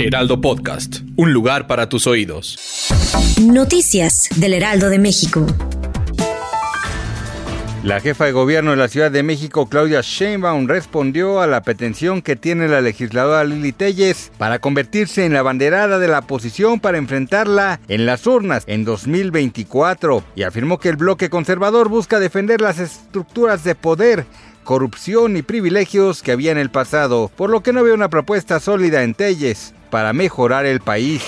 Heraldo Podcast, un lugar para tus oídos. Noticias del Heraldo de México. La jefa de gobierno de la Ciudad de México, Claudia Sheinbaum, respondió a la pretensión que tiene la legisladora Lili Telles para convertirse en la banderada de la oposición para enfrentarla en las urnas en 2024 y afirmó que el bloque conservador busca defender las estructuras de poder corrupción y privilegios que había en el pasado, por lo que no veo una propuesta sólida en Telles para mejorar el país.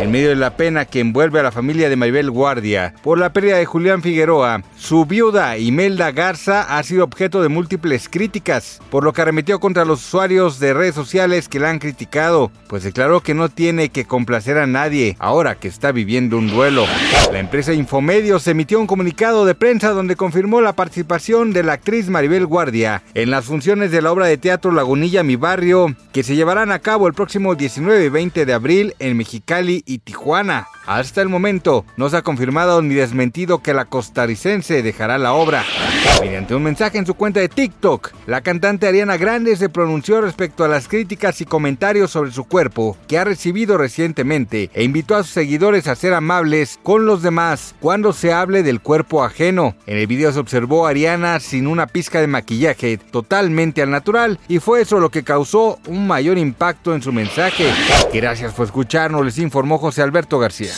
En medio de la pena que envuelve a la familia de Maribel Guardia por la pérdida de Julián Figueroa, su viuda Imelda Garza ha sido objeto de múltiples críticas, por lo que arremetió contra los usuarios de redes sociales que la han criticado, pues declaró que no tiene que complacer a nadie ahora que está viviendo un duelo. La empresa Infomedios emitió un comunicado de prensa donde confirmó la participación de la actriz Maribel Guardia en las funciones de la obra de teatro Lagunilla Mi Barrio, que se llevarán a cabo el próximo 19 y 20 de abril en Y Tijuana. Hasta el momento no se ha confirmado ni desmentido que la costarricense dejará la obra. Mediante un mensaje en su cuenta de TikTok, la cantante Ariana Grande se pronunció respecto a las críticas y comentarios sobre su cuerpo que ha recibido recientemente e invitó a sus seguidores a ser amables con los demás cuando se hable del cuerpo ajeno. En el video se observó a Ariana sin una pizca de maquillaje, totalmente al natural, y fue eso lo que causó un mayor impacto en su mensaje. Gracias por escucharnos, les informó José Alberto García.